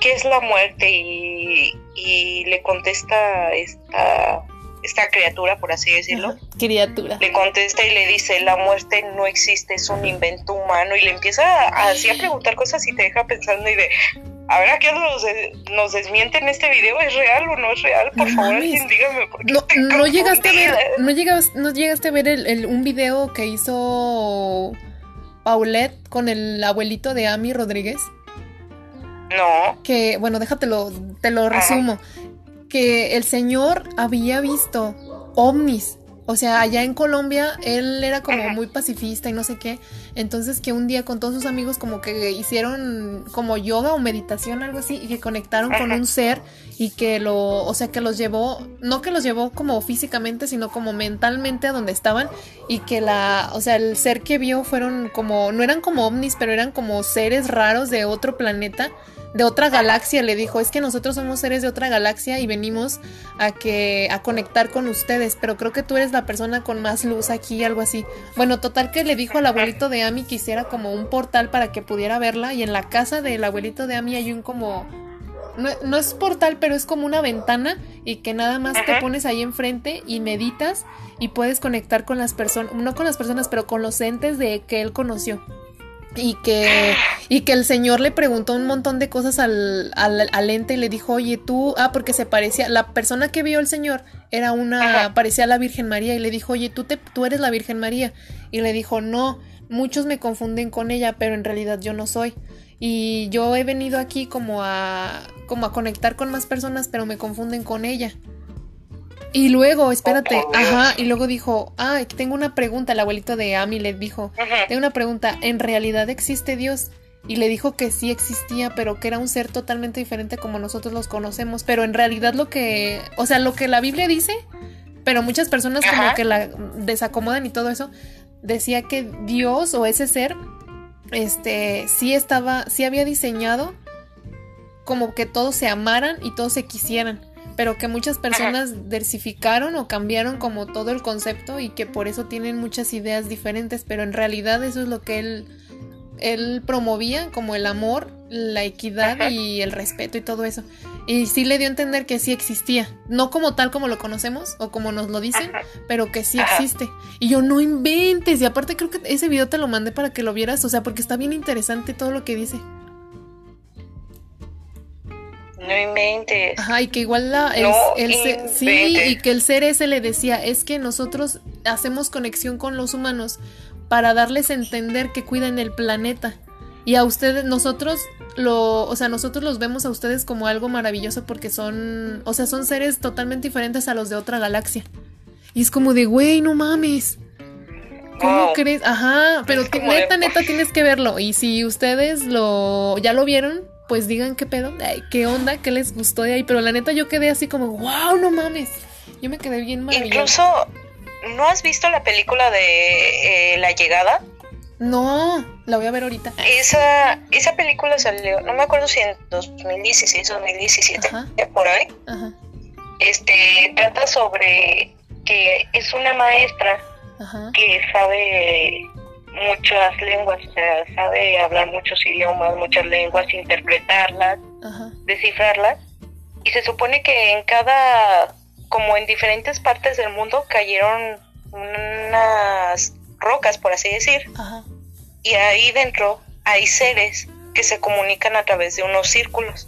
qué es la muerte y, y le contesta esta esta criatura, por así decirlo. criatura. Le contesta y le dice, la muerte no existe, es un invento humano. Y le empieza así a preguntar cosas y te deja pensando y de, a ver, aquí nos, nos desmiente en este video, ¿es real o no es real? Por favor, alguien dígame. no, no llegaste a ver, no llegaste, no llegaste a ver el, un video que hizo Paulette con el abuelito de Ami Rodríguez. No. Que, bueno, déjatelo, te lo resumo que el señor había visto ovnis. O sea, allá en Colombia él era como muy pacifista y no sé qué. Entonces que un día con todos sus amigos como que hicieron como yoga o meditación, algo así, y que conectaron con un ser y que lo, o sea, que los llevó, no que los llevó como físicamente, sino como mentalmente a donde estaban y que la, o sea, el ser que vio fueron como, no eran como ovnis, pero eran como seres raros de otro planeta de otra galaxia, le dijo, es que nosotros somos seres de otra galaxia y venimos a que a conectar con ustedes, pero creo que tú eres la persona con más luz aquí, algo así. Bueno, total que le dijo al abuelito de Ami que hiciera como un portal para que pudiera verla y en la casa del abuelito de Ami hay un como no, es portal, pero es como una ventana y que nada más te pones ahí enfrente y meditas y puedes conectar con las personas, no con las personas, pero con los entes de que él conoció. Y que, y que el señor le preguntó un montón de cosas al, al, ente y le dijo, oye, tú, ah, porque se parecía, la persona que vio el señor era una, parecía la Virgen María y le dijo, oye, tú, te, tú eres la Virgen María. Y le dijo, no, muchos me confunden con ella, pero en realidad yo no soy. Y yo he venido aquí como a, como a conectar con más personas, pero me confunden con ella. Y luego, espérate, ajá, y luego dijo, ah, tengo una pregunta, el abuelito de Amy le dijo, tengo una pregunta, ¿en realidad existe Dios? Y le dijo que sí existía, pero que era un ser totalmente diferente como nosotros los conocemos, pero en realidad lo que, o sea, lo que la Biblia dice, pero muchas personas como que la desacomodan y todo eso, decía que Dios o ese ser, este, sí estaba, sí había diseñado como que todos se amaran y todos se quisieran pero que muchas personas diversificaron o cambiaron como todo el concepto y que por eso tienen muchas ideas diferentes, pero en realidad eso es lo que él, él promovía, como el amor, la equidad y el respeto y todo eso. Y sí le dio a entender que sí existía, no como tal como lo conocemos o como nos lo dicen, pero que sí existe. Y yo no inventes, y aparte creo que ese video te lo mandé para que lo vieras, o sea, porque está bien interesante todo lo que dice. No inventes. Ajá, y que igual la, el, sí, y que el ser ese le decía, es que nosotros hacemos conexión con los humanos para darles a entender que cuidan el planeta. Y a ustedes, nosotros lo, o sea, nosotros los vemos a ustedes como algo maravilloso porque son, o sea, son seres totalmente diferentes a los de otra galaxia. Y es como de, güey, no mames. ¿Cómo crees? Ajá, pero neta, neta tienes que verlo. Y si ustedes lo ya lo vieron, pues digan qué pedo, qué onda, qué les gustó de ahí. Pero la neta yo quedé así como, wow, no mames. Yo me quedé bien maravillosa. Incluso, ¿no has visto la película de eh, La Llegada? No, la voy a ver ahorita. Esa, esa película salió, no me acuerdo si en 2016 o 2017, por ahí. Ajá. Este, trata sobre que es una maestra que sabe muchas lenguas, o sea, sabe hablar muchos idiomas, muchas lenguas, interpretarlas, descifrarlas. Y se supone que en cada, como en diferentes partes del mundo, cayeron unas rocas, por así decir. Y ahí dentro hay seres que se comunican a través de unos círculos.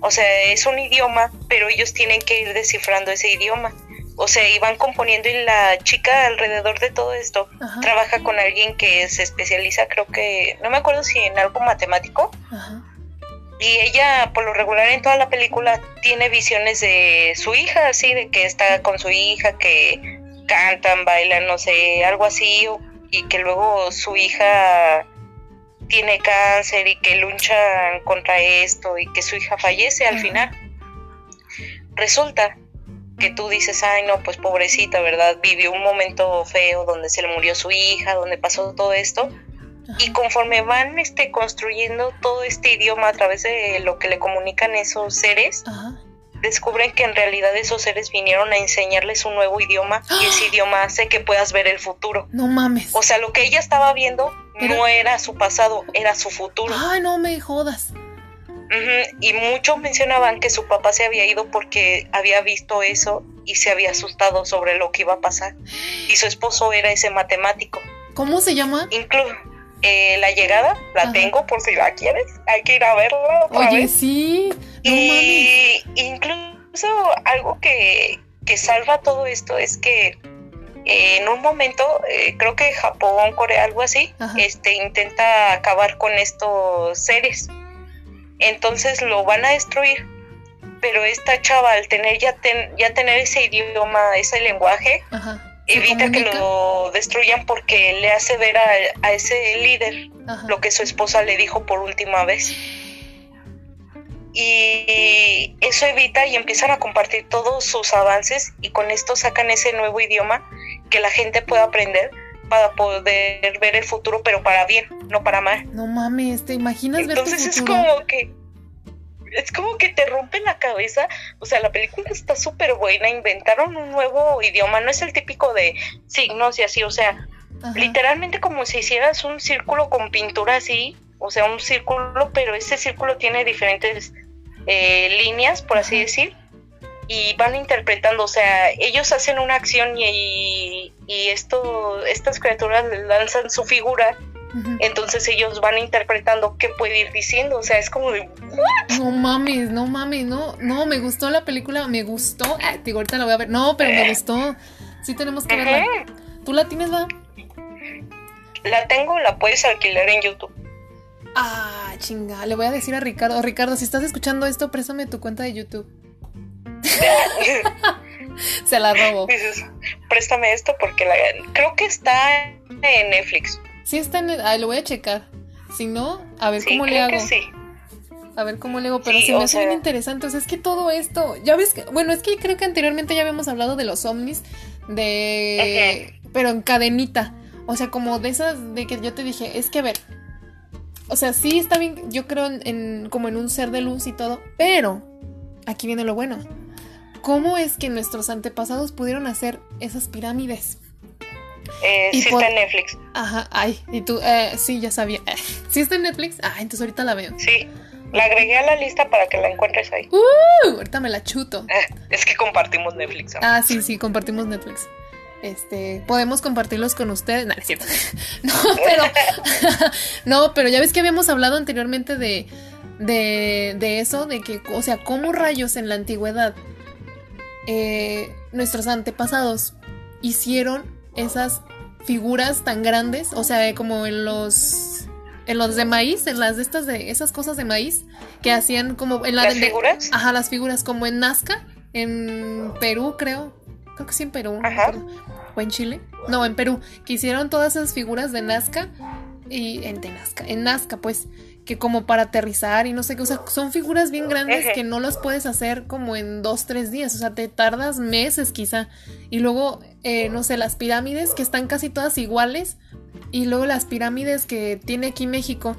O sea, es un idioma, pero ellos tienen que ir descifrando ese idioma o sea, iban componiendo y la chica alrededor de todo esto trabaja con alguien que se especializa, creo que, no me acuerdo si en algo matemático. Y ella, por lo regular en toda la película, tiene visiones de su hija, así, de que está con su hija, que cantan, bailan, no sé, algo así, y que luego su hija tiene cáncer y que luchan contra esto y que su hija fallece al final. Resulta que tú dices, ay no, pues pobrecita, ¿verdad? Vivió un momento feo donde se le murió su hija, donde pasó todo esto. Y conforme van este, construyendo todo este idioma a través de lo que le comunican esos seres, descubren que en realidad esos seres vinieron a enseñarles un nuevo idioma y ese idioma hace que puedas ver el futuro. No mames. O sea, lo que ella estaba viendo no era su pasado, era su futuro. Ay, no me jodas. Y muchos mencionaban que su papá se había ido porque había visto eso y se había asustado sobre lo que iba a pasar. Y su esposo era ese matemático. ¿Cómo se llama? Incluso eh, la llegada, la tengo por si la quieres. Hay que ir a verla. Oye, sí. y incluso algo que, salva todo esto es que en un momento, eh, creo que Japón, Corea, algo así, este intenta acabar con estos seres entonces lo van a destruir. Pero esta chava al tener ya, ya tener ese idioma, ese lenguaje, evita que lo destruyan porque le hace ver a, ese líder lo que su esposa le dijo por última vez. Y eso evita y empiezan a compartir todos sus avances y con esto sacan ese nuevo idioma que la gente pueda aprender para poder ver el futuro, pero para bien, no para mal. No mames, ¿te imaginas Entonces es como que es como que te rompe la cabeza. O sea, la película está súper buena. Inventaron un nuevo idioma. No es el típico de signos y así. O sea, literalmente como si hicieras un círculo con pintura así. O sea, un círculo, pero ese círculo tiene diferentes eh, líneas, por así decir y van interpretando, o sea, ellos hacen una acción y, y esto, estas criaturas lanzan su figura Entonces ellos van interpretando qué puede ir diciendo, o sea, es como de... No mames, no mames, no, no, me gustó la película, me gustó. Ah, digo, ahorita la voy a ver. No, pero me eh. gustó. Sí tenemos que verla. ¿Tú la tienes, va? La tengo, la puedes alquilar en YouTube. Ah, chinga, le voy a decir a Ricardo, Ricardo, si estás escuchando esto, préstame tu cuenta de YouTube. Se la robo. Dices, préstame esto porque la, creo que está en Netflix. Sí está en, ah, lo voy a checar. Si no, a ver cómo le hago. sí. A ver cómo le hago, pero se me hace bien interesante. O sea, es que todo esto, ya ves que, bueno, es que creo que anteriormente ya habíamos hablado de los ovnis, de, pero en cadenita. O sea, como de esas, de que yo te dije, es que a ver, o sea, sí está bien, yo creo en, como en un ser de luz y todo, pero aquí viene lo bueno. ¿Cómo es que nuestros antepasados pudieron hacer esas pirámides? Eh, sí está en Netflix. Ajá, ay, y tú, eh, sí, ya sabía. ¿Sí está en Netflix? Ah, entonces ahorita la veo. Sí, la agregué a la lista para que la encuentres ahí. Uh, ahorita me la chuto. Eh, es que compartimos Netflix. Ah, sí, sí, compartimos Netflix. Este, podemos compartirlos con ustedes. No, es cierto. No, pero. no, pero ya ves que habíamos hablado anteriormente de, de, de eso, de que, o sea, cómo rayos en la antigüedad eh, nuestros antepasados hicieron esas figuras tan grandes, o sea, como en los en los de maíz, en las de estas de esas cosas de maíz que hacían como en la ¿Las figuras? Ajá, las figuras como en Nazca, en Perú, creo, creo que sí en Perú, o en Chile, no, en Perú, que hicieron todas esas figuras de Nazca y en de Nazca, en Nazca, pues, que como para aterrizar y no sé qué, o sea, son figuras bien grandes que no las puedes hacer como en dos, tres días, o sea, te tardas meses quizá. Y luego, eh, no sé, las pirámides que están casi todas iguales y luego las pirámides que tiene aquí México,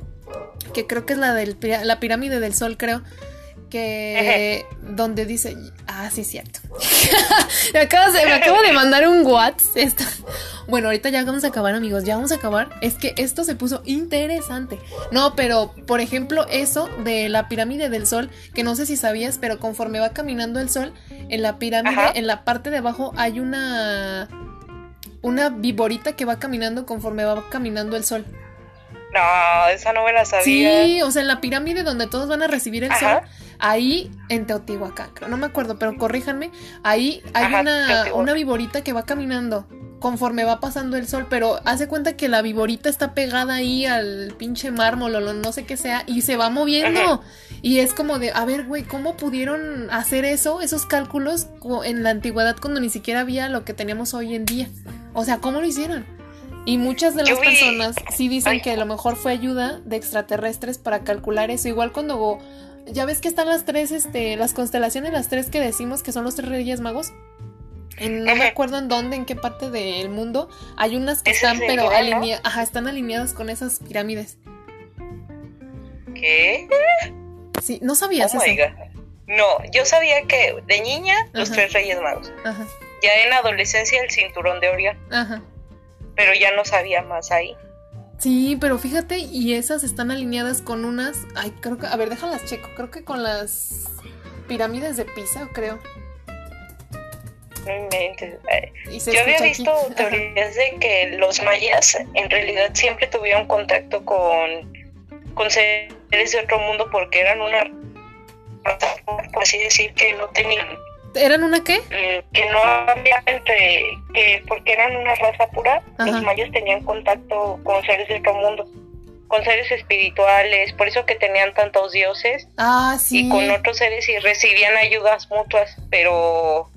que creo que es la, del, la pirámide del sol, creo que donde dice, ah, sí, cierto. me, acabo de, me acabo de mandar un WhatsApp. Bueno, ahorita ya vamos a acabar, amigos, ya vamos a acabar. Es que esto se puso interesante. No, pero, por ejemplo, eso de la pirámide del sol, que no sé si sabías, pero conforme va caminando el sol, en la pirámide, en la parte de abajo hay una... Una viborita que va caminando conforme va caminando el sol. No, esa no me la sabía. Sí, o sea, en la pirámide donde todos van a recibir el sol, ahí en Teotihuacán, creo, no me acuerdo, pero corríjanme, ahí hay una, una viborita que va caminando conforme va pasando el sol, pero hace cuenta que la viborita está pegada ahí al pinche mármol o lo no sé qué sea y se va moviendo. Y es como de, a ver, güey, ¿cómo pudieron hacer eso, esos cálculos en la antigüedad cuando ni siquiera había lo que tenemos hoy en día? O sea, ¿cómo lo hicieron? Y muchas de las personas sí dicen que a lo mejor fue ayuda de extraterrestres para calcular eso. Igual cuando ya ves que están las tres, este, las constelaciones, las tres que decimos que son los tres reyes magos. no me acuerdo en dónde, en qué parte del mundo. Hay unas que están, pero alineadas, ajá, están alineadas con esas pirámides. ¿Qué? Sí, no sabías oh eso. No, yo sabía que de niña los tres reyes magos. Ajá. Ya en adolescencia el cinturón de Orión. Ajá pero ya no sabía más ahí. Sí, pero fíjate, y esas están alineadas con unas, ay, creo que, a ver, déjalas checo, creo que con las pirámides de Pisa, creo. Yo había visto teorías de que los mayas en realidad siempre tuvieron contacto con, con seres de otro mundo porque eran una, por así decir, que no tenían ¿Eran una qué? Eh, que no había entre, que porque eran una raza pura, los mayas tenían contacto con seres de otro mundo, con seres espirituales, por eso que tenían tantos dioses. Ah, sí. Y con otros seres y recibían ayudas mutuas, pero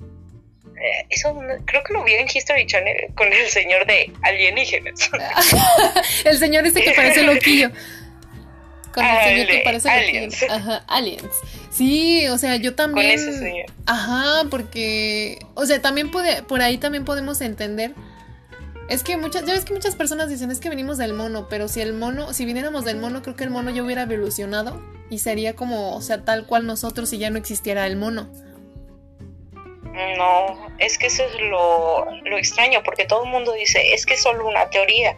eh, eso creo que lo vi en History Channel con el señor de alienígenas. el señor ese que parece loquillo. Con el señor que parece aliens. Ajá, aliens. Sí, o sea, yo también. Con ese señor. Ajá, porque. O sea, también puede, por ahí también podemos entender. Es que muchas, ya ves que muchas personas dicen es que venimos del mono, pero si el mono, si viniéramos del mono, creo que el mono ya hubiera evolucionado y sería como, o sea, tal cual nosotros si ya no existiera el mono. No, es que eso es lo, lo extraño, porque todo el mundo dice, es que es solo una teoría.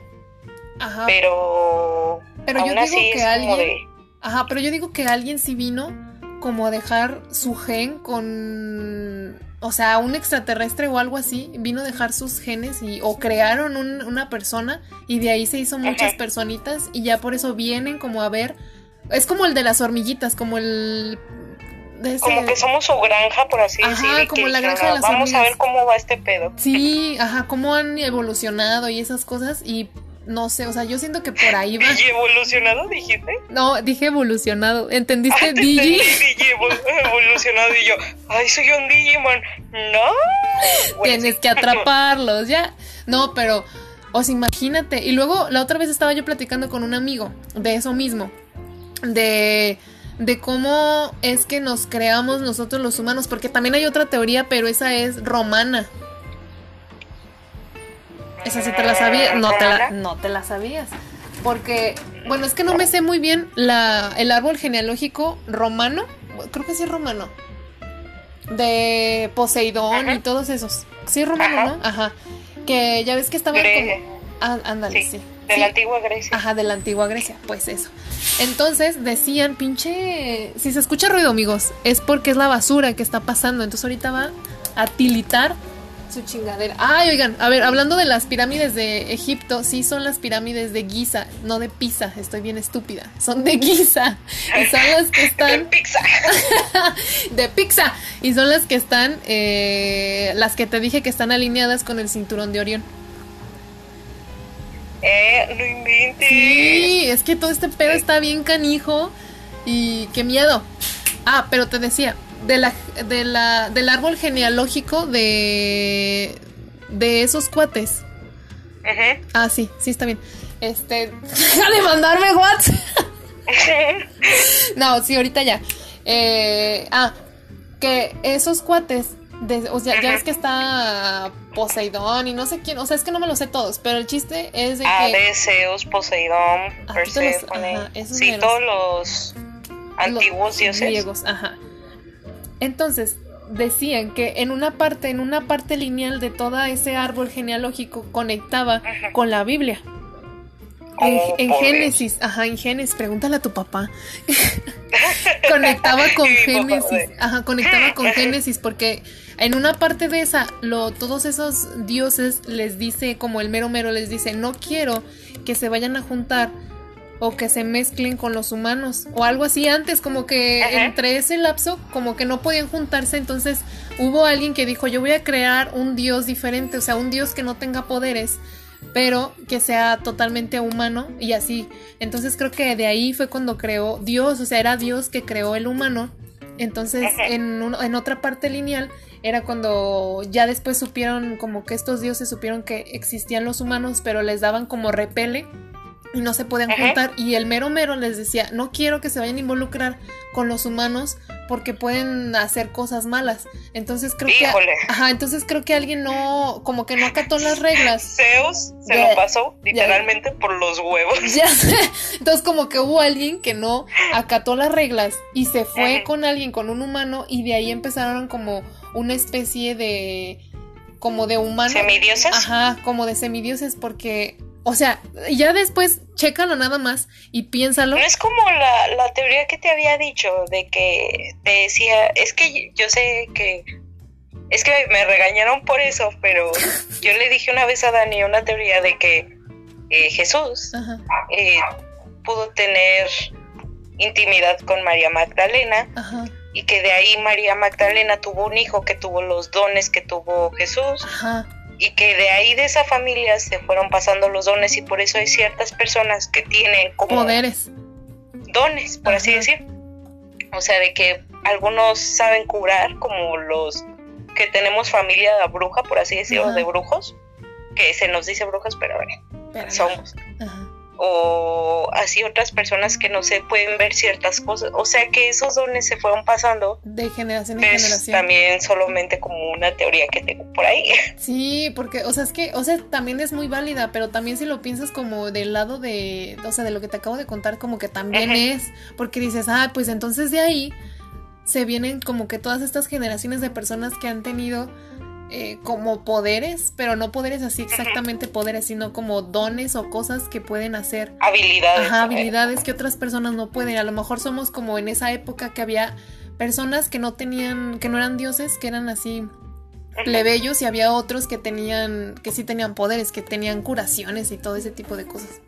Ajá. Pero pero yo digo que alguien. Ajá, pero yo digo que alguien sí vino como dejar su gen con. o sea, un extraterrestre o algo así vino a dejar sus genes y o crearon una persona y de ahí se hizo muchas personitas y ya por eso vienen como a ver. Es como el de las hormiguitas, como el como que somos su granja, por así ajá, como la granja de las Vamos a ver cómo va este pedo. Sí, ajá, cómo han evolucionado y esas cosas y no sé, o sea, yo siento que por ahí va. ¿Y evolucionado dijiste? No, dije evolucionado. ¿Entendiste, Digi? evolucionado y yo, ay, soy un Digimon. No. Tienes que atraparlos, ya. No, pero, o sea, imagínate. Y luego, la otra vez estaba yo platicando con un amigo de eso mismo. De de cómo es que nos creamos nosotros los humanos, porque también hay otra teoría, pero esa es romana. Esa sí te la sabías, no te la, no te la sabías. Porque, bueno, es que no me sé muy bien la, el árbol genealógico romano, creo que sí es romano, de Poseidón y todos esos. Sí es romano, ¿no? Ajá. Que ya ves que estaban como... Ah, ándale, sí. De la antigua Grecia. Ajá, de la antigua Grecia, pues eso. Entonces decían, pinche, si se escucha ruido, amigos, es porque es la basura que está pasando. Entonces ahorita va a tilitar su chingadera. Ay, oigan, a ver, hablando de las pirámides de Egipto, sí son las pirámides de Giza, no de Pisa, estoy bien estúpida. Son de Giza. Y son las que están. de Pizza. de Pizza. Y son las que están, eh, las que te dije que están alineadas con el cinturón de Orión. Eh, no inventes. Sí, es que todo este pedo está bien canijo y qué miedo. Ah, pero te decía, de la, de la, del árbol genealógico de, de esos cuates. Ah, sí, sí, está bien. Este, deja de mandarme WhatsApp. no, sí, ahorita ya. Eh, ah, que esos cuates o sea, ya es que está Poseidón y no sé quién, o sea, es que no me lo sé todos, pero el chiste es de ah, que... Zeus, Poseidón, ah, Persephone, sí, todos los antiguos dioses. Griegos, ajá. Entonces, decían que en una parte, en una parte lineal de todo ese árbol genealógico conectaba con la Biblia. En, Génesis, ajá, en Génesis, pregúntale a tu papá. conectaba con Génesis, ajá, conectaba con Génesis porque en una parte de esa, lo, todos esos dioses les dice, como el mero mero les dice, no quiero que se vayan a juntar o que se mezclen con los humanos o algo así antes, como que entre ese lapso, como que no podían juntarse, entonces hubo alguien que dijo, yo voy a crear un dios diferente, o sea, un dios que no tenga poderes pero que sea totalmente humano y así. Entonces creo que de ahí fue cuando creó Dios, o sea, era Dios que creó el humano. Entonces en, en otra parte lineal era cuando ya después supieron como que estos dioses supieron que existían los humanos, pero les daban como repele y no se podían juntar. Y el mero mero les decía, no quiero que se vayan a involucrar con los humanos porque pueden hacer cosas malas. Entonces creo que... Ajá, entonces creo que alguien no, como que no acató las reglas. Zeus se lo pasó literalmente por los huevos. Ya Entonces como que hubo alguien que no acató las reglas y se fue con alguien, con un humano, y de ahí empezaron como una especie de... como de humano. ¿Semidioses? Ajá, como de semidioses porque o sea, ya después chécalo nada más y piénsalo. No es como la, la teoría que te había dicho de que te decía, es que yo sé que es que me regañaron por eso, pero yo le dije una vez a Dani una teoría de que eh, Jesús eh, pudo tener intimidad con María Magdalena y que de ahí María Magdalena tuvo un hijo que tuvo los dones que tuvo Jesús. Ajá y que de ahí de esa familia se fueron pasando los dones y por eso hay ciertas personas que tienen como poderes. dones por así decir. O sea de que algunos saben curar como los que tenemos familia de bruja por así decirlo de brujos que se nos dice brujas pero bueno somos. Ajá o así otras personas que no se pueden ver ciertas cosas. O sea que esos dones se fueron pasando de generación en generación. También solamente como una teoría que tengo por ahí. Sí, porque, o sea, es que, o sea, también es muy válida, pero también si lo piensas como del lado de, o sea, de lo que te acabo de contar, como que también es, porque dices, ah, pues entonces de ahí se vienen como que todas estas generaciones de personas que han tenido eh, como poderes, pero no poderes así exactamente poderes, sino como dones o cosas que pueden hacer. Habilidades. Ajá, habilidades que otras personas no pueden. A lo mejor somos como en esa época que había personas que no tenían, que no eran dioses, que eran así plebeyos y había otros que tenían, que sí tenían poderes, que tenían curaciones y todo ese tipo de cosas.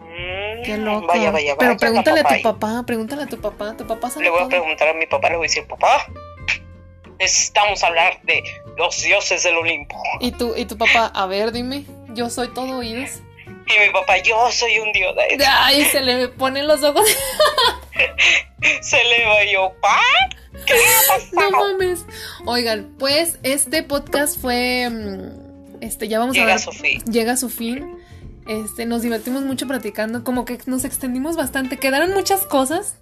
Mm, Qué loco. Vaya, vaya, vaya. Pero pregúntale a tu papá. papá, pregúntale a tu papá, tu papá sabe Le voy a todo. preguntar a mi papá, le voy a decir, papá, necesitamos hablar de los dioses del Olimpo. Y tu, y tu papá, a ver, dime, yo soy todo oídos. Y mi papá, yo soy un dios. Ay, se le ponen los ojos. Se eleva y yo, pa, ¿qué No mames. Oigan, pues este podcast fue. mm, Este, ya vamos a Llega ver. a su fin. Llega a su fin. Este, nos divertimos mucho platicando. Como que nos extendimos bastante. Quedaron muchas cosas.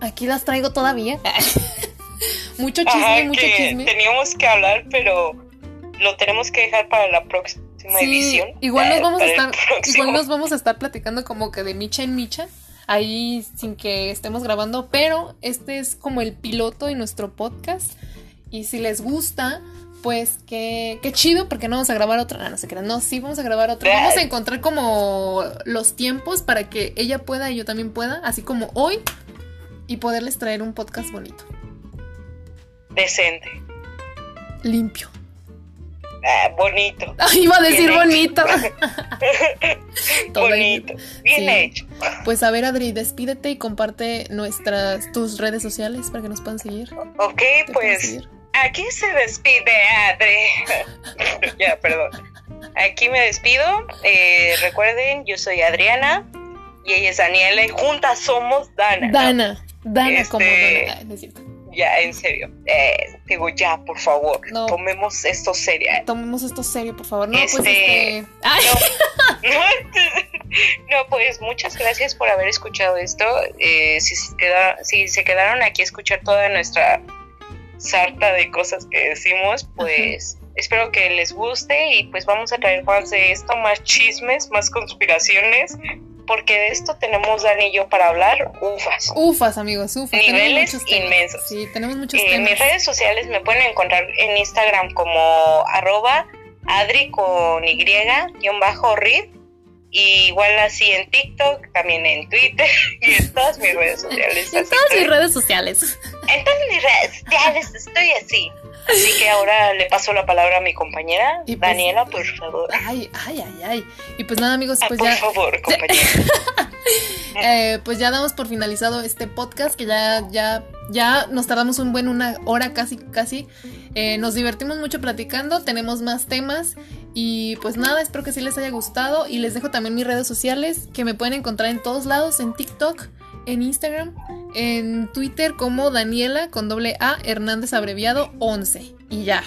Aquí las traigo todavía. mucho chisme, Ajá, mucho que chisme. teníamos que hablar, pero lo tenemos que dejar para la próxima Sí, edición. igual nos Eh, vamos a estar, igual nos vamos a estar platicando como que de micha en micha, ahí sin que estemos grabando, pero este es como el piloto de nuestro podcast. Y si les gusta, pues qué, qué chido, porque no vamos a grabar otro. Ah, no se crean, no, sí vamos a grabar otro. Vamos a encontrar como los tiempos para que ella pueda y yo también pueda, así como hoy, y poderles traer un podcast bonito, Decente. limpio. Ah, bonito. Iba a decir Bien bonito. Bonito. Bien Sí. hecho. Pues a ver, Adri, despídete y comparte nuestras tus redes sociales para que nos puedan seguir. Ok, ¿Te pueden pues seguir? aquí se despide Adri. ya, perdón. Aquí me despido. Eh, recuerden, yo soy Adriana y ella es Daniela y juntas somos Dana. ¿no? Dana, Dana Este- como Dana. Ay, no es cierto. Ya, en serio. Eh, digo, ya, por favor, No. tomemos esto serio. Tomemos esto serio, por favor. No, pues Este- este. Ay, No, no, pues muchas gracias por haber escuchado esto. Eh, si, se queda, si se quedaron aquí a escuchar toda nuestra sarta de cosas que decimos, pues espero que les guste y pues vamos a traer más de esto, más chismes, más conspiraciones, porque de esto tenemos Dani y yo para hablar, ufas. ufas, amigos, ufas. Niveles inmensos. Sí, tenemos muchos Eh, temas. mis redes sociales me pueden encontrar en Instagram como arroba adri con y guion bajo rid y igual así en TikTok, también en Twitter y en todas mis redes sociales. En todas mis redes sociales. En todas mis redes sociales estoy así. Así que ahora le paso la palabra a mi compañera, Y pues- Daniela, por favor. Ay, ay, ay, ay. Y pues nada, amigos, Ah, pues por ya. favor, compañera. Eh, pues ya damos por finalizado este podcast que ya ya ya nos tardamos un buen una hora casi casi Eh, nos divertimos mucho platicando tenemos más temas y pues nada espero que sí les haya gustado y les dejo también mis redes sociales que me pueden encontrar en todos lados en TikTok en Instagram en Twitter como Daniela con doble A Hernández abreviado 11 y ya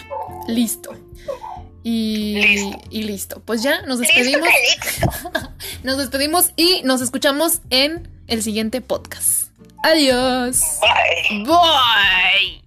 listo y Listo. y listo pues ya nos Listo, despedimos nos despedimos y nos escuchamos en el siguiente podcast. Adiós. Bye. Bye.